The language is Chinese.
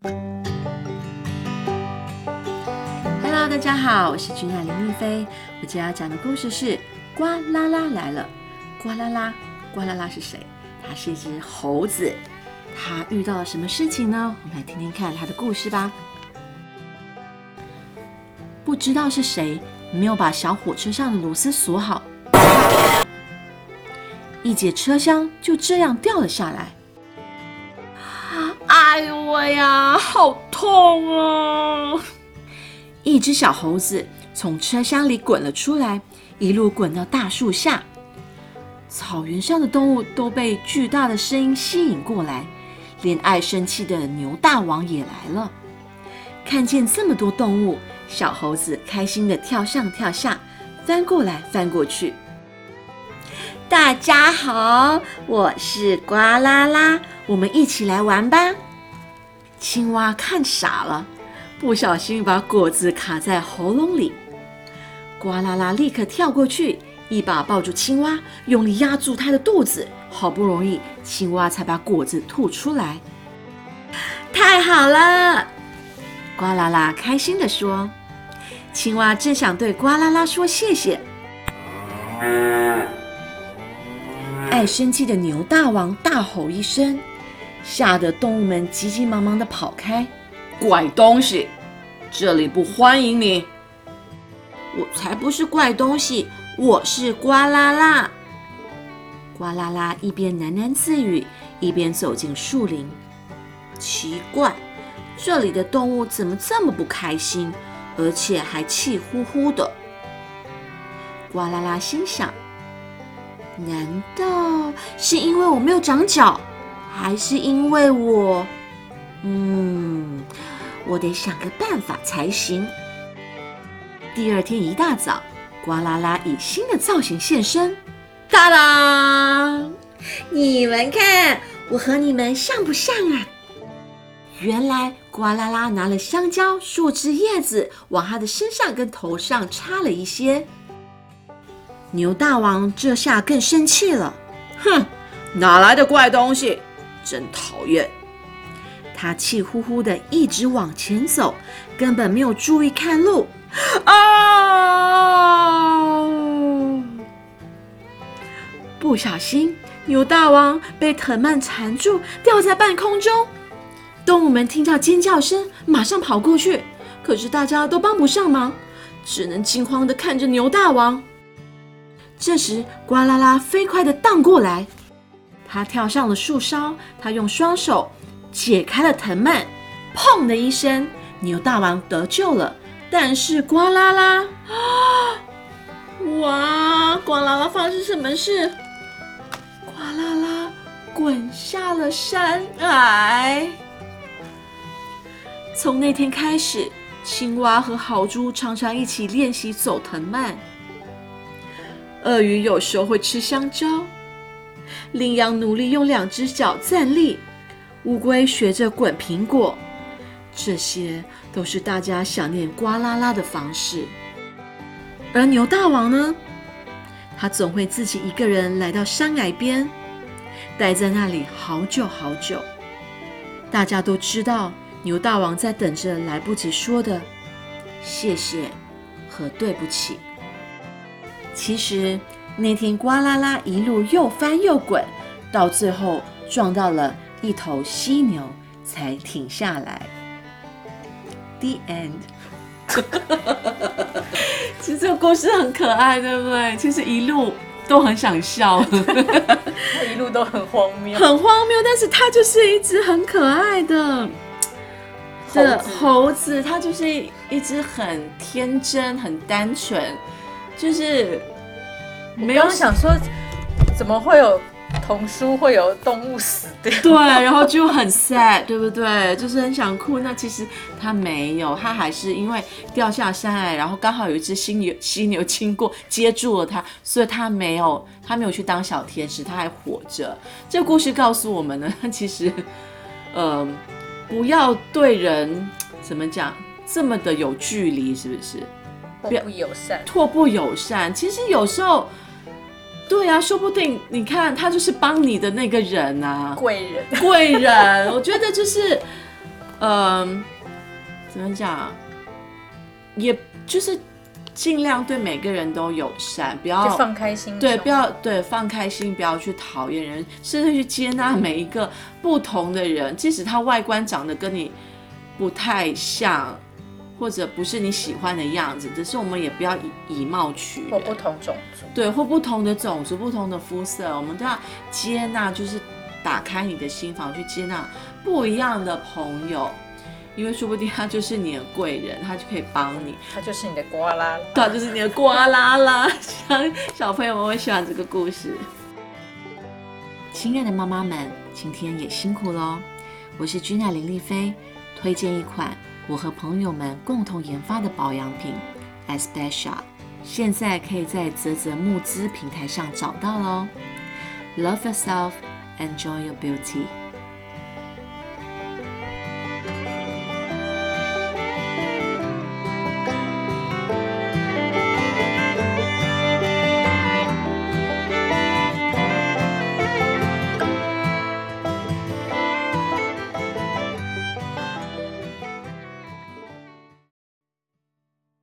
Hello，大家好，我是君雅林丽菲。我今天要讲的故事是《呱啦啦来了》。呱啦啦，呱啦啦是谁？它是一只猴子。它遇到了什么事情呢？我们来听听看它的故事吧。不知道是谁没有把小火车上的螺丝锁好，一节车厢就这样掉了下来。哎呦喂呀，好痛啊！一只小猴子从车厢里滚了出来，一路滚到大树下。草原上的动物都被巨大的声音吸引过来，连爱生气的牛大王也来了。看见这么多动物，小猴子开心的跳上跳下，翻过来翻过去。大家好，我是呱啦啦，我们一起来玩吧。青蛙看傻了，不小心把果子卡在喉咙里。呱啦啦立刻跳过去，一把抱住青蛙，用力压住它的肚子，好不容易青蛙才把果子吐出来。太好了！呱啦啦开心地说。青蛙正想对呱啦啦说谢谢，爱生气的牛大王大吼一声。吓得动物们急急忙忙的跑开，怪东西，这里不欢迎你！我才不是怪东西，我是呱啦啦。呱啦啦一边喃喃自语，一边走进树林。奇怪，这里的动物怎么这么不开心，而且还气呼呼的？呱啦啦心想：难道是因为我没有长脚？还是因为我，嗯，我得想个办法才行。第二天一大早，呱啦啦以新的造型现身，哒啦！你们看，我和你们像不像啊？原来呱啦啦拿了香蕉、树枝、叶子，往他的身上跟头上插了一些。牛大王这下更生气了，哼，哪来的怪东西？真讨厌！他气呼呼的一直往前走，根本没有注意看路。啊！不小心，牛大王被藤蔓缠住，掉在半空中。动物们听到尖叫声，马上跑过去，可是大家都帮不上忙，只能惊慌的看着牛大王。这时，呱啦啦飞快的荡过来。他跳上了树梢，他用双手解开了藤蔓，砰的一声，牛大王得救了。但是呱啦啦啊，哇，呱啦啦发生什么事？呱啦啦滚下了山崖。从那天开始，青蛙和豪猪常常一起练习走藤蔓。鳄鱼有时候会吃香蕉。羚羊努力用两只脚站立，乌龟学着滚苹果，这些都是大家想念呱啦啦的方式。而牛大王呢？他总会自己一个人来到山崖边，待在那里好久好久。大家都知道，牛大王在等着来不及说的谢谢和对不起。其实。那天，呱啦啦一路又翻又滚，到最后撞到了一头犀牛，才停下来。The end。其实这个故事很可爱，对不对？其实一路都很想笑，一路都很荒谬，很荒谬。但是它就是一只很可爱的这猴子，它就是一只很天真、很单纯，就是。没有想说，怎么会有童书会有动物死掉？对，然后就很 sad，对不对？就是很想哭。那其实他没有，他还是因为掉下山来，然后刚好有一只犀牛，犀牛经过接住了他，所以他没有，他没有去当小天使，他还活着。这个故事告诉我们呢，其实，呃，不要对人怎么讲这么的有距离，是不是？不友善，拓不友善。其实有时候。对呀，说不定你看他就是帮你的那个人啊，贵人，贵人。我觉得就是嗯，怎么讲？也就是尽量对每个人都友善，不要放开心，对，不要对放开心，不要去讨厌人，甚至去接纳每一个不同的人，即使他外观长得跟你不太像，或者不是你喜欢的样子，只是我们也不要以以貌取人，或不同种族。对，或不同的种族、不同的肤色，我们都要接纳，就是打开你的心房去接纳不一样的朋友，因为说不定他就是你的贵人，他就可以帮你。他就是你的瓜啦啦。他就是你的瓜啦啦，小小朋友们会喜欢这个故事。亲爱的妈妈们，今天也辛苦喽！我是君娜林丽菲，推荐一款我和朋友们共同研发的保养品 Especial，现在可以在泽泽募资平台上找到喽。Love yourself, enjoy your beauty.